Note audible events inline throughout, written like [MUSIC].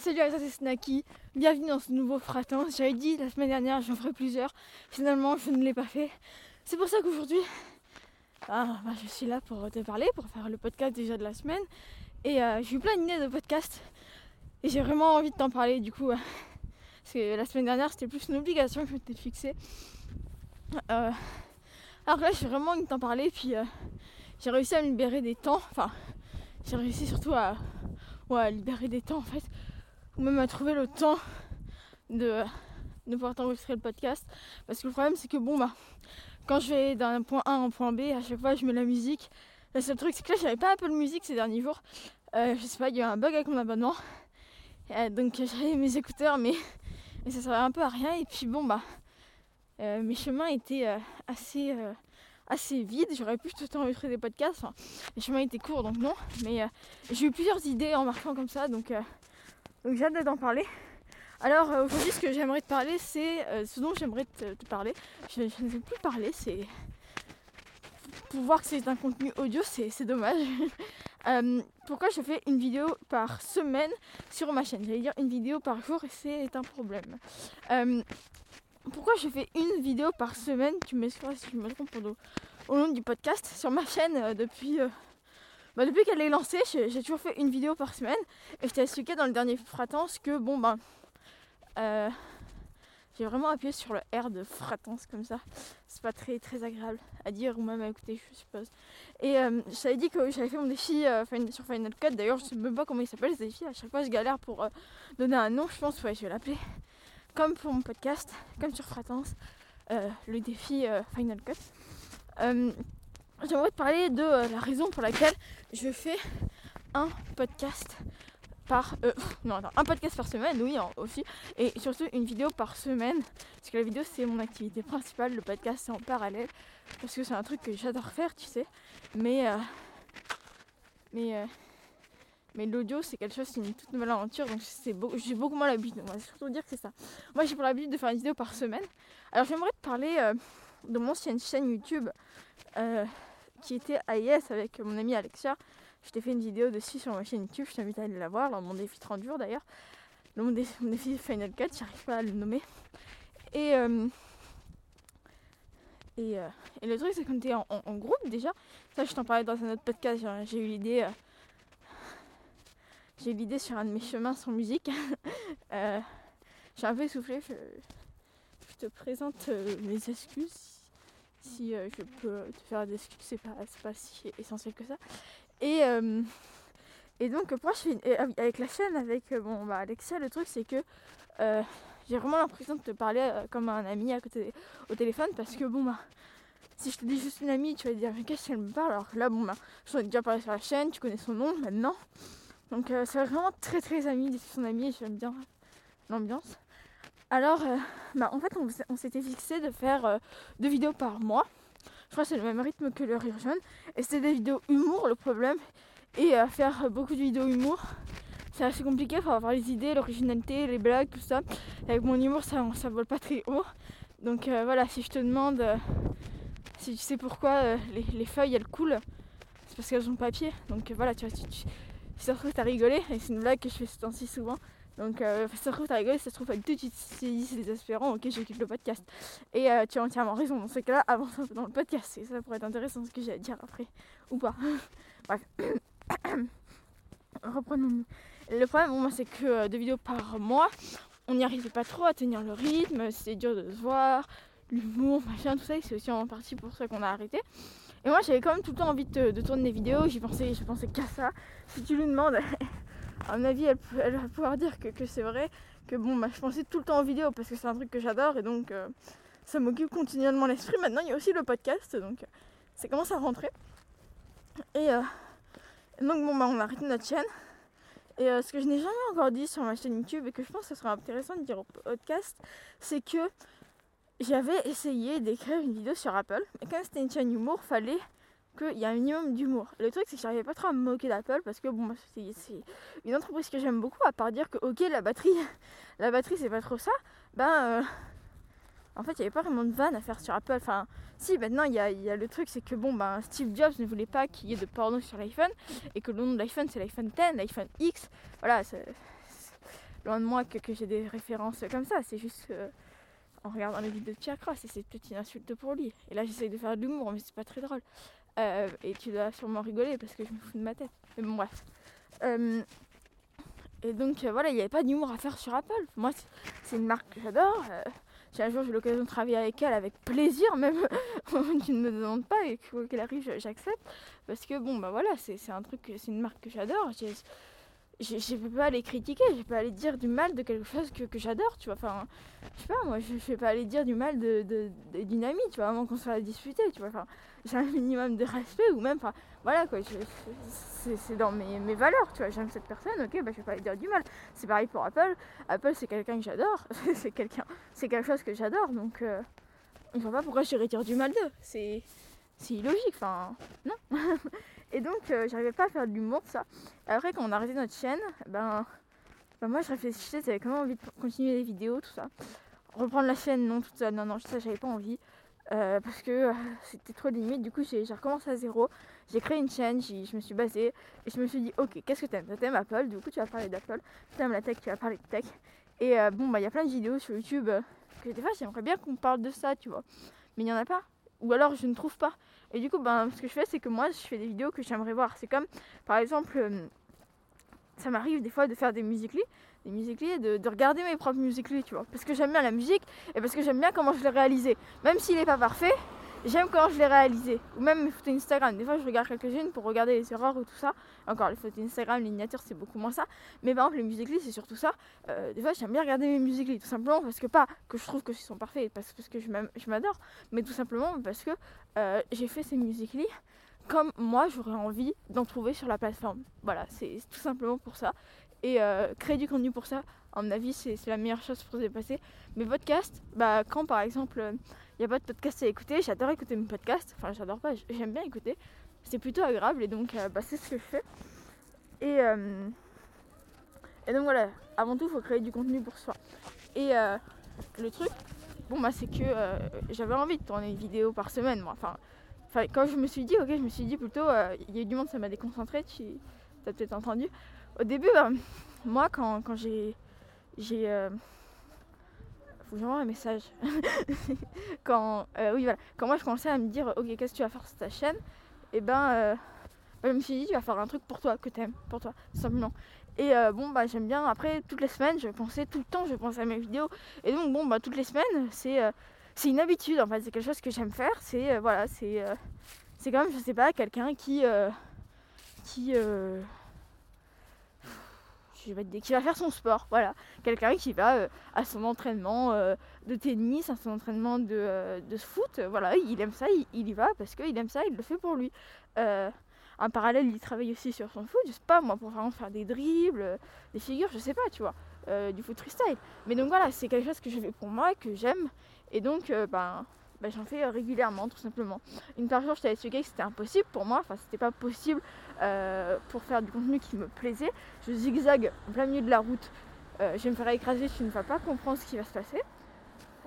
Salut à toi, c'est Snacky. Bienvenue dans ce nouveau Fratance. J'avais dit la semaine dernière, j'en ferai plusieurs. Finalement, je ne l'ai pas fait. C'est pour ça qu'aujourd'hui, ah, bah, je suis là pour te parler, pour faire le podcast déjà de la semaine. Et euh, j'ai eu plein d'idées de podcast. Et j'ai vraiment envie de t'en parler du coup. euh, parce que la semaine dernière, c'était plus une obligation que je m'étais fixée. Euh, alors là, j'ai vraiment envie de t'en parler. Puis j'ai réussi à me libérer des temps. Enfin, j'ai réussi surtout à, à libérer des temps en fait ou même à trouver le temps de, pouvoir t'enregistrer le podcast. Parce que le problème, c'est que bon, bah, quand je vais d'un point A un point B, à chaque fois, je mets la musique. Le seul truc, c'est que là, j'avais pas un peu de musique ces derniers jours. Euh, je sais pas, il y a eu un bug avec mon abonnement. Euh, donc, j'avais mes écouteurs, mais, ça servait un peu à rien. Et puis, bon, bah, euh, mes chemins étaient euh, assez. euh, assez vides, j'aurais pu tout enregistrer des podcasts, enfin, les chemins étaient courts donc non, mais euh, j'ai eu plusieurs idées en marquant comme ça donc euh, donc j'ai hâte d'en parler. Alors euh, aujourd'hui, ce que j'aimerais te parler, c'est euh, ce dont j'aimerais te, parler. Je, ne sais plus parler, c'est pour voir que c'est un contenu audio, c'est dommage. [LAUGHS] Euh, pourquoi je fais une vidéo par semaine sur ma chaîne? J'allais dire une vidéo par jour et c'est un problème. Pourquoi je fais une vidéo par semaine? Tu m'excuseras si je me trompe au, long du podcast sur ma chaîne depuis. Bah, depuis qu'elle est lancée, j'ai toujours fait une vidéo par semaine. Et je t'ai expliqué dans le dernier fratance que bon ben euh, j'ai vraiment appuyé sur le R de fratance comme ça. C'est pas très très agréable à dire ou même à écouter je suppose. Et euh, je t'avais dit que j'avais fait mon défi euh, sur Final Cut. D'ailleurs je sais même pas comment il s'appelle ce défi. À chaque fois je galère pour euh, donner un nom. Je pense ouais je vais l'appeler comme pour mon podcast, comme sur fratance, le défi Final Cut. J'aimerais te parler de euh, la raison pour laquelle je fais un podcast par euh, [LAUGHS] non attends, un podcast par semaine oui aussi et surtout une vidéo par semaine parce que la vidéo c'est mon activité principale le podcast c'est en parallèle parce que c'est un truc que j'adore faire tu sais mais euh, mais euh, mais l'audio c'est quelque chose c'est une toute nouvelle aventure donc c'est j'ai beaucoup moins l'habitude on surtout dire que c'est ça. Moi j'ai pour l'habitude de faire une vidéo par semaine. Alors j'aimerais te parler de mon ancienne chaîne YouTube euh, qui était AIS avec mon ami Alexia je t'ai fait une vidéo dessus sur ma chaîne YouTube, je t'invite à aller la voir, dans mon défi 30 jours d'ailleurs. Mon, dé- mon défi Final Cut, j'arrive pas à le nommer. Et, euh, euh, et le truc c'est qu'on était en, groupe déjà. Ça je t'en parlais dans un autre podcast, j'ai- eu l'idée. euh, j'ai eu l'idée sur un de mes chemins sans musique. [LAUGHS] J'ai un peu essoufflé, je, te présente mes excuses. Si euh, je peux te faire des excuses, c'est pas, pas si essentiel que ça. Et, euh, et donc, pourquoi je fais et avec la chaîne, avec euh, bon, bah, Alexia, le truc c'est que euh, j'ai vraiment l'impression de te parler euh, comme un ami à côté au téléphone parce que bon, bah, si je te dis juste une amie, tu vas te dire, mais qu'est-ce qu'elle me parle? Alors là, bon, bah, je t'en ai déjà parlé sur la chaîne, tu connais son nom maintenant. Donc, euh, c'est vraiment très très ami, son ami, et j'aime bien l'ambiance. Alors, euh, bah, en fait, on, s'était fixé de faire euh, deux vidéos par mois. Je crois que c'est le même rythme que le Rire Jaune. Et c'était des vidéos humour, le problème. Et euh, faire beaucoup de vidéos humour, c'est assez compliqué. Il faut avoir les idées, l'originalité, les blagues, tout ça. Avec mon humour, ça, ça vole pas très haut. Donc voilà, si je te demande si tu sais pourquoi les, les feuilles elles coulent, c'est parce qu'elles ont papier. Donc voilà, tu vois, tu, tu- se trouve, t'as rigolé. Et c'est une blague que je fais ce temps-ci souvent. Donc euh, ça se trouve, rigolé. Si ça se trouve, avec tout, tu te dis c'est désespérant. Ok, je quitte le podcast. Et euh, tu as entièrement raison. Dans ces cas-là, avance un peu dans le podcast. Et ça pourrait être intéressant ce que j'ai à dire après. Ou pas. [COUGHS] Bref. [COUGHS] Reprenons-nous. Le problème, bon, c'est que euh, deux vidéos par mois, on n'y arrivait pas trop à tenir le rythme. C'était dur de se voir. L'humour, machin, tout ça. C'est aussi en partie pour ça qu'on a arrêté. Et moi, j'avais quand même tout le temps envie de, de tourner des vidéos. J'y pensais, je pensais qu'à ça. Si tu lui demandes, [LAUGHS] à mon avis, elle, va pouvoir dire que, c'est vrai. Que bon, bah, je pensais tout le temps aux vidéos parce que c'est un truc que j'adore. Et donc, euh, ça m'occupe continuellement l'esprit. Maintenant, il y a aussi le podcast. Donc, euh, ça commence à rentrer. Et euh, donc, bon, bah, on a arrêté notre chaîne. Et ce que je n'ai jamais encore dit sur ma chaîne YouTube et que je pense que ce serait intéressant de dire au podcast, c'est que j'avais essayé d'écrire une vidéo sur Apple. Et comme c'était une chaîne humour, fallait qu'il y ait un minimum d'humour. Le truc, c'est que j'arrivais pas trop à me moquer d'Apple parce que bon, c'est une entreprise que j'aime beaucoup, à part dire que, ok, la batterie, [LAUGHS] la batterie, c'est pas trop ça. Ben, euh, en fait, il n'y avait pas vraiment de vanne à faire sur Apple. Enfin, si, maintenant, il y a, a le truc, c'est que bon, ben, Steve Jobs ne voulait pas qu'il y ait de porno sur l'iPhone et que le nom de l'iPhone, c'est l'iPhone 10, l'iPhone X. Voilà, loin de moi que, que j'ai des références comme ça. C'est juste en regardant les vidéos de Pierre Cross et c'est peut-être une insulte pour lui. Et là, j'essaye de faire de l'humour, mais c'est pas très drôle. Euh, et tu dois sûrement rigoler parce que je me fous de ma tête. Mais bon, bref. Euh, et donc euh, voilà, il n'y avait pas d'humour à faire sur Apple. Moi, c'est une marque que j'adore. si un jour j'ai l'occasion de travailler avec elle, avec plaisir, même [LAUGHS] tu ne me demandes pas et qu'elle arrive, j'accepte. Parce que bon, bah voilà, c'est un truc, c'est une marque que j'adore je, ne peux pas aller critiquer, je vais pas aller dire du mal de quelque chose que, j'adore, tu vois. Enfin, je sais pas, moi, je, ne vais pas aller dire du mal de, d'une amie, tu vois, avant qu'on soit disputer, tu vois. Enfin, j'ai un minimum de respect ou même, enfin, voilà quoi, c'est, dans mes, valeurs, tu vois. J'aime cette personne, ok, bah je vais pas aller dire du mal. C'est pareil pour Apple. Apple, c'est quelqu'un que j'adore, [LAUGHS] c'est quelqu'un, c'est quelque chose que j'adore, donc euh, je vois pas pourquoi je dire du mal d'eux. C'est, c'est illogique, enfin, non. [LAUGHS] Et donc, euh, j'arrivais pas à faire de l'humour, ça. Et après, quand on a arrêté notre chaîne, ben, ben moi, je réfléchissais, j'avais quand même envie de continuer les vidéos, tout ça. Reprendre la chaîne, non, tout ça, non, non, ça, j'avais pas envie. Euh, parce que euh, c'était trop limite. Du coup, j'ai recommencé à zéro. J'ai créé une chaîne, je me suis basée et je me suis dit, ok, qu'est-ce que t'aimes? T'aimes Apple, du coup, tu vas parler d'Apple. T'aimes la tech, tu vas parler de tech. Et bon, bah, il y a plein de vidéos sur YouTube que des fois, j'aimerais bien qu'on parle de ça, tu vois. Mais il n'y en a pas. Ou alors, je ne trouve pas. Et du coup, ben, ce que je fais, c'est que moi, je fais des vidéos que j'aimerais voir. C'est comme, par exemple, euh, ça m'arrive des fois de faire des musicals, des musicals, de, de regarder mes propres musicals, tu vois. Parce que j'aime bien la musique et parce que j'aime bien comment je l'ai réalisé. Même s'il n'est pas parfait, j'aime quand je l'ai réalisé. Ou même mes photos Instagram. Des fois, je regarde quelques-unes pour regarder les erreurs ou tout ça. Encore, les photos Instagram, les miniatures, c'est beaucoup moins ça. Mais par exemple, les musiques c'est surtout ça. Euh, des fois, j'aime bien regarder mes musiques tout simplement parce que pas que je trouve que sont parfaits, parce, parce que je m'adore, mais tout simplement parce que euh, j'ai fait ces musiques comme moi, j'aurais envie d'en trouver sur la plateforme. Voilà, c'est tout simplement pour ça. Et euh, créer du contenu pour ça, à mon avis, c'est la meilleure chose pour se dépasser. Mes podcasts, bah, quand par exemple il n'y a pas de podcast à écouter. J'adore écouter mes podcasts. Enfin, j'adore pas, j'aime bien écouter. C'est plutôt agréable et donc euh, bah, c'est ce que je fais. Et, euh, donc voilà, avant tout, il faut créer du contenu pour soi. Et euh, le truc, bon, bah, c'est que j'avais envie de tourner une vidéo par semaine, moi. Enfin, quand je me suis dit, ok, je me suis dit plutôt, il y a eu du monde, ça m'a déconcentré, tu as peut-être entendu. Au début, bah, [LAUGHS] moi, quand, quand j'ai faut que j'envoie un message. [LAUGHS] quand, euh, oui, voilà. quand moi je commençais à me dire, ok, qu'est-ce que tu vas faire sur ta chaîne? Et eh ben, euh, je me suis dit, tu vas faire un truc pour toi, que t'aimes, pour toi, simplement. Et euh, bon, bah j'aime bien. Après, toutes les semaines, je pensais tout le temps, je pensais à mes vidéos. Et donc, bon, bah toutes les semaines, c'est c'est une habitude en fait, c'est quelque chose que j'aime faire. C'est voilà, c'est c'est comme, je sais pas, quelqu'un qui. qui qui va faire son sport, voilà. Quelqu'un qui va euh, à son entraînement euh, de tennis, à son entraînement de, euh, foot, voilà, il aime ça, il, y va parce qu'il aime ça, il le fait pour lui. en parallèle, il travaille aussi sur son foot, je sais pas, moi, pour vraiment faire des dribbles, des figures, je sais pas, tu vois, du foot freestyle. Mais donc voilà, c'est quelque chose que je fais pour moi, que j'aime, et donc, ben bah, j'en fais euh, régulièrement tout simplement. Une par jour je t'avais expliqué que c'était impossible pour moi, enfin c'était pas possible euh, pour faire du contenu qui me plaisait. Je zigzag en plein milieu de la route, euh, je vais me faire écraser, tu ne vas pas comprendre ce qui va se passer.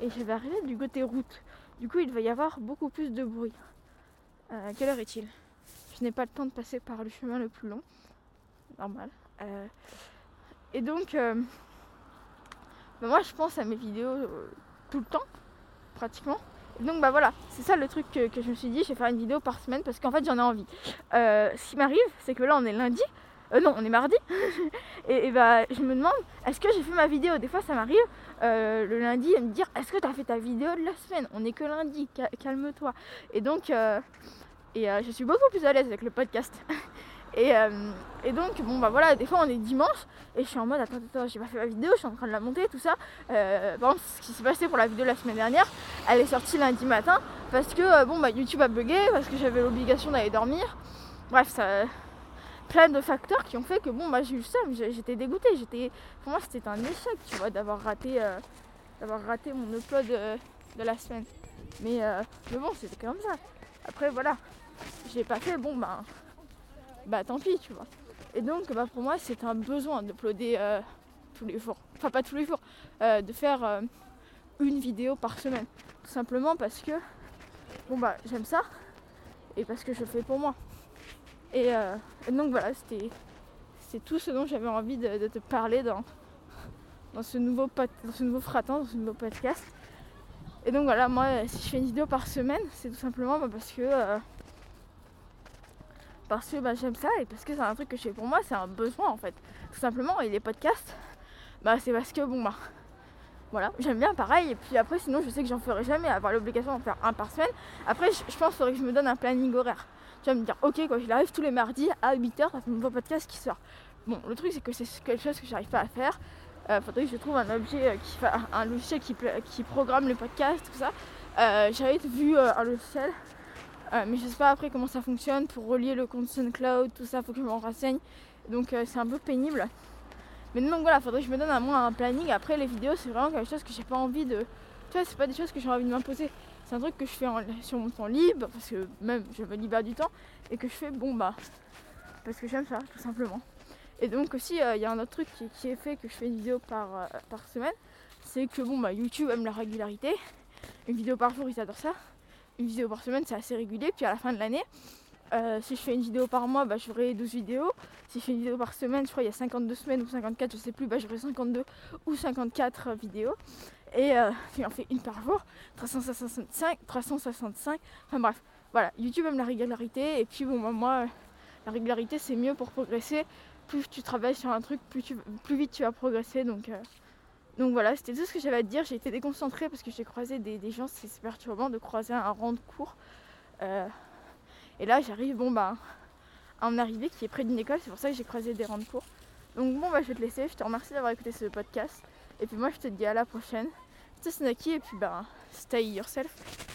Et je vais arriver du côté route. Du coup il va y avoir beaucoup plus de bruit. quelle heure est-il? Je n'ai pas le temps de passer par le chemin le plus long. Normal. et donc bah, moi je pense à mes vidéos tout le temps, pratiquement. Donc bah voilà, c'est ça le truc que, je me suis dit, je vais faire une vidéo par semaine parce qu'en fait j'en ai envie. Euh, ce qui m'arrive, c'est que là on est lundi, euh, non on est mardi, [LAUGHS] et, bah je me demande, est-ce que j'ai fait ma vidéo? Des fois ça m'arrive euh, le lundi à me dire, est-ce que tu as fait ta vidéo de la semaine? On est que lundi, calme-toi. Et donc, et je suis beaucoup plus à l'aise avec le podcast. [LAUGHS] Euh, et, donc, bon, bah voilà, des fois on est dimanche et je suis en mode attends, attends, j'ai pas fait ma vidéo, je suis en train de la monter, tout ça. Euh, par exemple, ce qui s'est passé pour la vidéo la semaine dernière, elle est sortie lundi matin parce que euh, bon, bah YouTube a bugué, parce que j'avais l'obligation d'aller dormir. Bref, ça. Plein de facteurs qui ont fait que bon, bah j'ai eu ça, j'étais dégoûtée. J'étais, pour moi, c'était un échec, tu vois, d'avoir raté, d'avoir raté mon upload de la semaine. Mais, mais bon, c'était comme ça. Après, voilà, j'ai pas fait, bon, bah bah tant pis, tu vois. Et donc, bah, pour moi, c'est un besoin d'uploader euh, tous les jours. Enfin, pas tous les jours, euh, de faire euh, une vidéo par semaine. Tout simplement parce que, bon, bah, j'aime ça et parce que je le fais pour moi. Et, donc, voilà, c'était tout ce dont j'avais envie de, te parler dans, dans ce nouveau, dans ce nouveau fratin, dans ce nouveau podcast. Et donc voilà, moi, si je fais une vidéo par semaine, c'est tout simplement bah, parce que euh, parce que bah, j'aime ça et parce que c'est un truc que je fais pour moi, c'est un besoin en fait, tout simplement. Et les podcasts, bah c'est parce que bon bah voilà, j'aime bien pareil. Et puis après, sinon, je sais que j'en ferai jamais avoir l'obligation d'en faire un par semaine. Après, je, pense qu'il faudrait que je me donne un planning horaire. Tu vas me dire, ok, quoi, il arrive tous les mardis à 8h, ça fait un nouveau podcast qui sort. Bon, le truc, c'est que c'est quelque chose que j'arrive pas à faire. Euh, faudrait que je trouve un objet euh, qui un logiciel qui, qui programme le podcast, tout ça. Euh, J'avais vu euh, un logiciel, mais je sais pas après comment ça fonctionne pour relier le compte SoundCloud, tout ça, faut que je m'en renseigne. Donc c'est un peu pénible. Mais donc voilà, faudrait que je me donne à moi un planning. Après les vidéos, c'est vraiment quelque chose que j'ai pas envie de. Tu vois, c'est pas des choses que j'ai envie de m'imposer. C'est un truc que je fais sur mon temps libre, parce que même je me libère du temps, et que je fais bon bah parce que j'aime ça, tout simplement. Et donc aussi, euh, il y a un autre truc qui, est fait que je fais une vidéo par, euh, par semaine, c'est que bon bah YouTube aime la régularité. Une vidéo par jour, ils adorent ça. Une vidéo par semaine, c'est assez régulier. Puis à la fin de l'année, euh, si je fais une vidéo par mois, bah, je ferai 12 vidéos. Si je fais une vidéo par semaine, je crois qu'il y a 52 semaines ou 54, je sais plus, bah, je ferai 52 ou 54 vidéos. Et euh, si on fait une par jour, 365, 365, enfin bref, voilà, YouTube aime la régularité. Et puis bon, bah, moi, la régularité c'est mieux pour progresser plus tu travailles sur un truc, plus, tu, plus vite tu vas progresser. Donc, euh, donc voilà, c'était tout ce que j'avais à dire. J'ai été déconcentrée parce que j'ai croisé des, gens, c'est perturbant de croiser un rang de cours. Euh, et là, j'arrive, bon bah, à en arriver qui est près d'une école, c'est pour ça que j'ai croisé des rangs de cours. Donc bon, bah, je vais te laisser. Je te remercie d'avoir écouté ce podcast. Et puis moi, je te dis à la prochaine. C'était Snaki et puis bah, stay yourself.